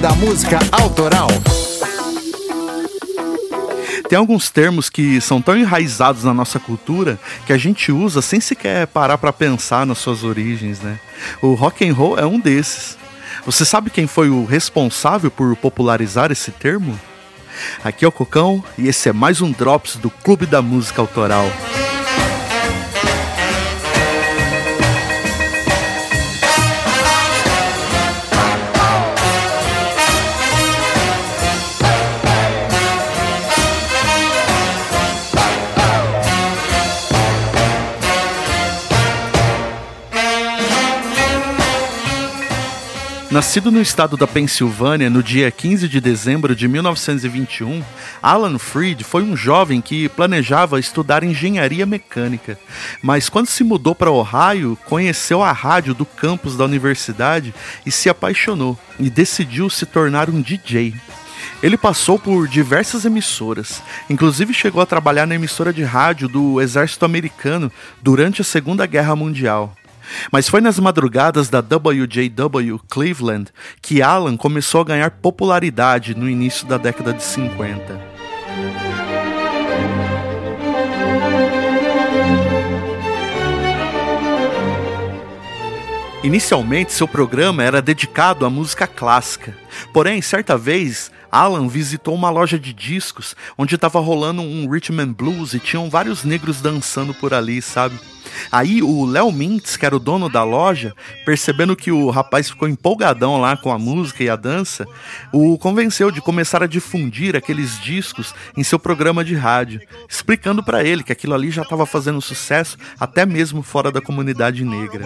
Da Música Autoral. Tem alguns termos que são tão enraizados na nossa cultura que a gente usa sem sequer parar para pensar nas suas origens, né? O rock and roll é um desses. Você sabe quem foi o responsável por popularizar esse termo? Aqui é o Cocão e esse é mais um Drops do Clube da Música Autoral. Nascido no estado da Pensilvânia no dia 15 de dezembro de 1921, Alan Freed foi um jovem que planejava estudar engenharia mecânica, mas quando se mudou para Ohio, conheceu a rádio do campus da universidade e se apaixonou e decidiu se tornar um DJ. Ele passou por diversas emissoras, inclusive chegou a trabalhar na emissora de rádio do Exército Americano durante a Segunda Guerra Mundial. Mas foi nas madrugadas da WJW Cleveland que Alan começou a ganhar popularidade no início da década de 50. Inicialmente, seu programa era dedicado à música clássica. Porém, certa vez, Alan visitou uma loja de discos onde estava rolando um rhythm and blues e tinham vários negros dançando por ali, sabe? Aí o Léo Mintz, que era o dono da loja, percebendo que o rapaz ficou empolgadão lá com a música e a dança, o convenceu de começar a difundir aqueles discos em seu programa de rádio, explicando para ele que aquilo ali já estava fazendo sucesso até mesmo fora da comunidade negra.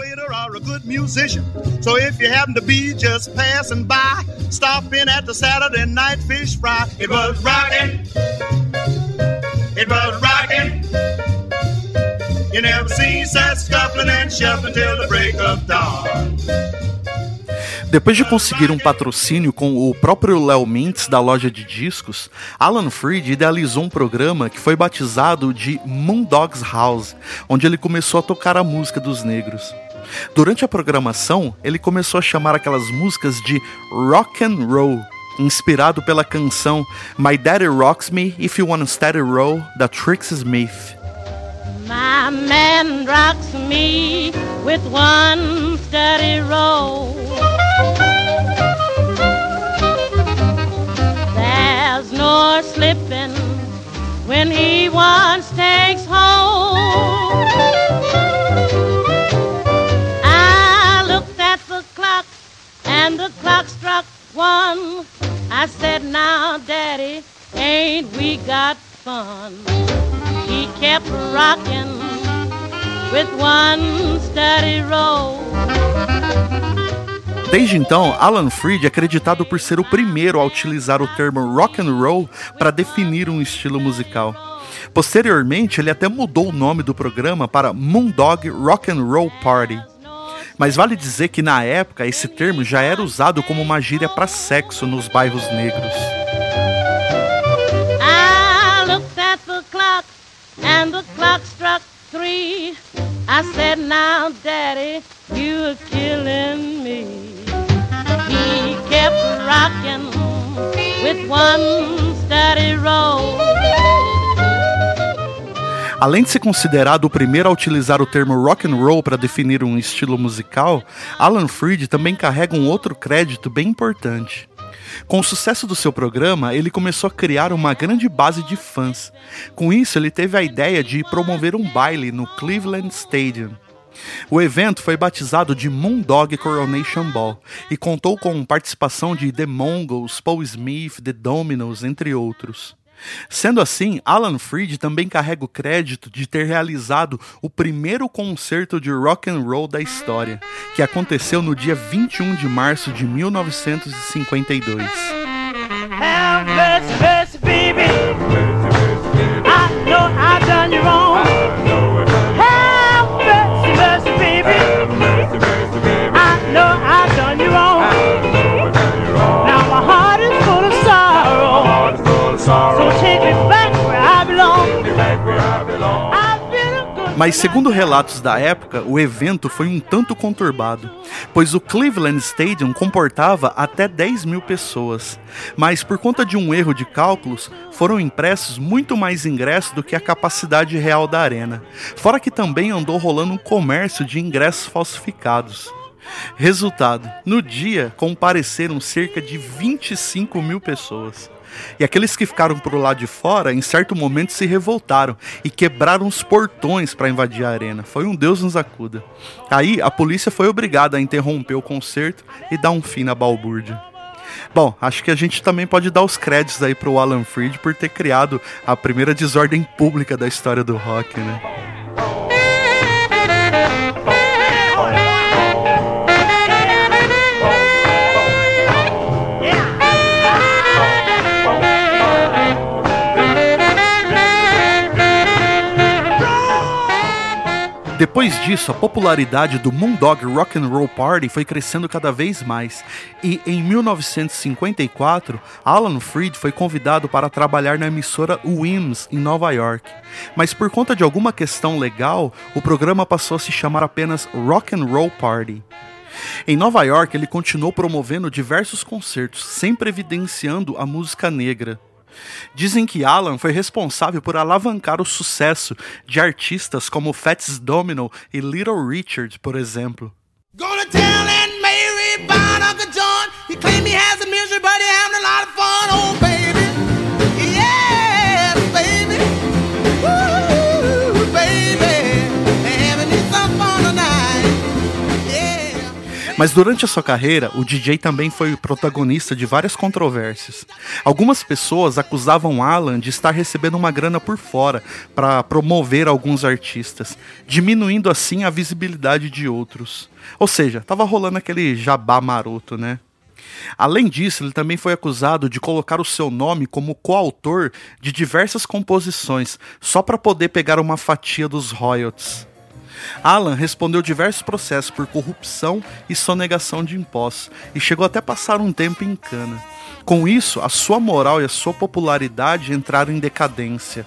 It was rocking. You never see such scuffling and shuffling till the break of dawn. Depois de conseguir um patrocínio com o próprio Léo Mintz da loja de discos, Alan Freed idealizou um programa que foi batizado de Moondogs House, onde ele começou a tocar a música dos negros. Durante a programação, ele começou a chamar aquelas músicas de rock and roll, inspirado pela canção My Daddy Rocks Me If You Want a Steady Roll da Trixie Smith. My man rocks me with one steady roll. There's no slipping when he once takes hold. I looked at the clock and the clock struck one. I said, Now, Daddy, ain't we got fun? He kept rocking with one steady roll. Desde então, Alan Freed é acreditado por ser o primeiro a utilizar o termo rock and roll para definir um estilo musical. Posteriormente, ele até mudou o nome do programa para Moondog Rock and Roll Party. Mas vale dizer que na época esse termo já era usado como uma gíria para sexo nos bairros negros. And the clock struck three. I said, Now, Daddy, killing me. He kept rocking with one steady roll. Além de ser considerado o primeiro a utilizar o termo rock and roll para definir um estilo musical, Alan Freed também carrega um outro crédito bem importante. Com o sucesso do seu programa, ele começou a criar uma grande base de fãs. Com isso, ele teve a ideia de promover um baile no Cleveland Stadium. O evento foi batizado de Moondog Coronation Ball e contou com participação de The Mongols, Paul Smith, The Dominos, entre outros. Sendo assim, Alan Freed também carrega o crédito de ter realizado o primeiro concerto de rock and roll da história, que aconteceu no dia 21 de março de 1952. Mas segundo relatos da época, o evento foi um tanto conturbado, pois o Cleveland Stadium comportava até 10 mil pessoas. Mas por conta de um erro de cálculos, foram impressos muito mais ingressos do que a capacidade real da arena. Fora que também andou rolando um comércio de ingressos falsificados. Resultado: no dia compareceram cerca de 25 mil pessoas. E aqueles que ficaram pro lado de fora, em certo momento se revoltaram e quebraram os portões para invadir a arena. Foi um Deus nos acuda. Aí a polícia foi obrigada a interromper o concerto e dar um fim na balbúrdia. Bom, acho que a gente também pode dar os créditos aí pro Alan Freed por ter criado a primeira desordem pública da história do rock, né? Depois disso, a popularidade do Moondog Rock and Roll Party foi crescendo cada vez mais, e em 1954, Alan Freed foi convidado para trabalhar na emissora WIMS em Nova York. Mas por conta de alguma questão legal, o programa passou a se chamar apenas Rock and Roll Party. Em Nova York, ele continuou promovendo diversos concertos, sempre evidenciando a música negra. Dizem que Alan foi responsável por alavancar o sucesso de artistas como Fats Domino e Little Richard, por exemplo. Mas durante a sua carreira, o DJ também foi protagonista de várias controvérsias. Algumas pessoas acusavam Alan de estar recebendo uma grana por fora para promover alguns artistas, diminuindo assim a visibilidade de outros. Ou seja, estava rolando aquele jabá maroto, né? Além disso, ele também foi acusado de colocar o seu nome como coautor de diversas composições, só para poder pegar uma fatia dos royalties. Alan respondeu diversos processos por corrupção e sonegação de impostos e chegou até passar um tempo em cana. Com isso, a sua moral e a sua popularidade entraram em decadência.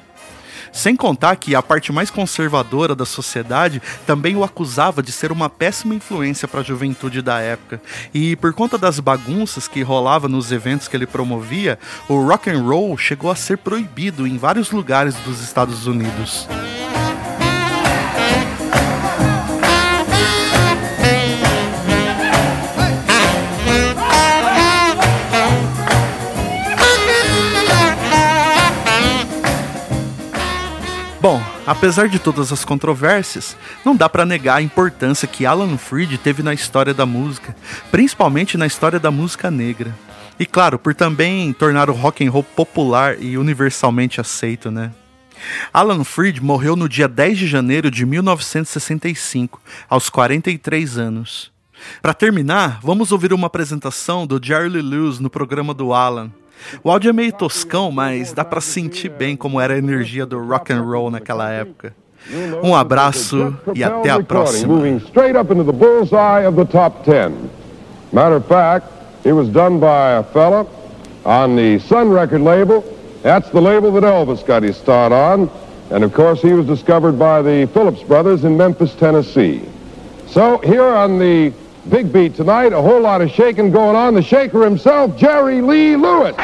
Sem contar que a parte mais conservadora da sociedade também o acusava de ser uma péssima influência para a juventude da época. E por conta das bagunças que rolava nos eventos que ele promovia, o rock and roll chegou a ser proibido em vários lugares dos Estados Unidos. Bom, apesar de todas as controvérsias, não dá para negar a importância que Alan Freed teve na história da música, principalmente na história da música negra. E claro, por também tornar o rock and roll popular e universalmente aceito, né? Alan Freed morreu no dia 10 de janeiro de 1965, aos 43 anos. Para terminar, vamos ouvir uma apresentação do Jerry Lee Lewis no programa do Alan, o áudio é meio toscão, mas dá para sentir bem como era a energia do rock and roll naquela época. Um abraço e até a próxima. Matter of fact, it was done by a fella on the Sun record label. That's the label that Elvis got his start on. And of course, he was discovered by the Phillips brothers in Memphis, Tennessee. So here on the Big beat tonight, a whole lot of shaking going on. The shaker himself, Jerry Lee Lewis.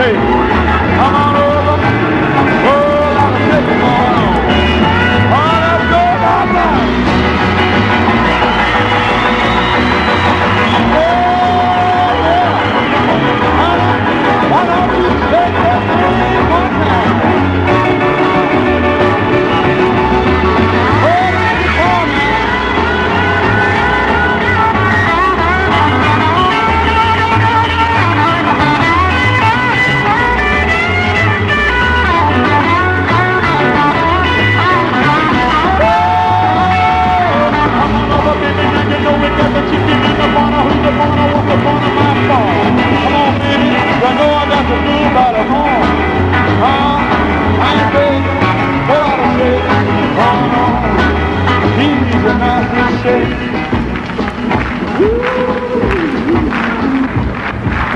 Come on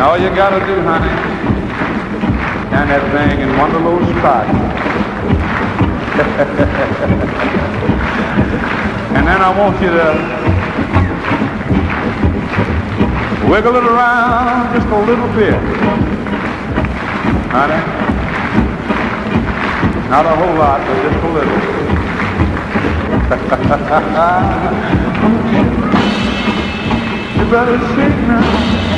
all you gotta do, honey, stand that thing in one little spot. and then I want you to wiggle it around just a little bit. Honey. Not a whole lot, but just a little. you better shake now.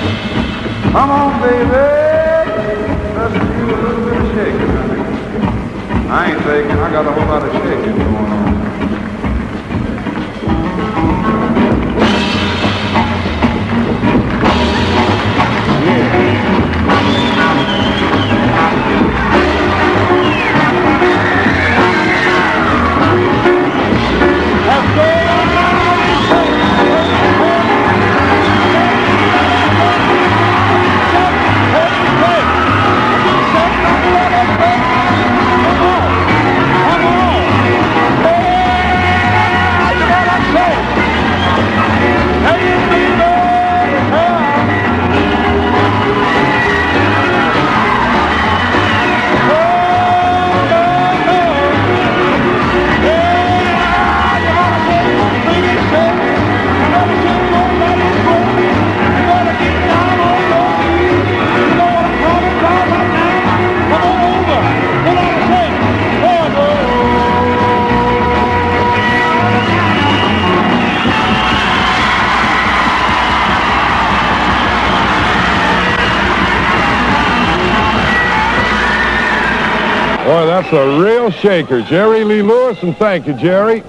Come on, baby. Let's a little bit of shaking. I ain't shaking. I got a whole lot of shaking going on. That's a real shaker. Jerry Lee Lewis, and thank you, Jerry.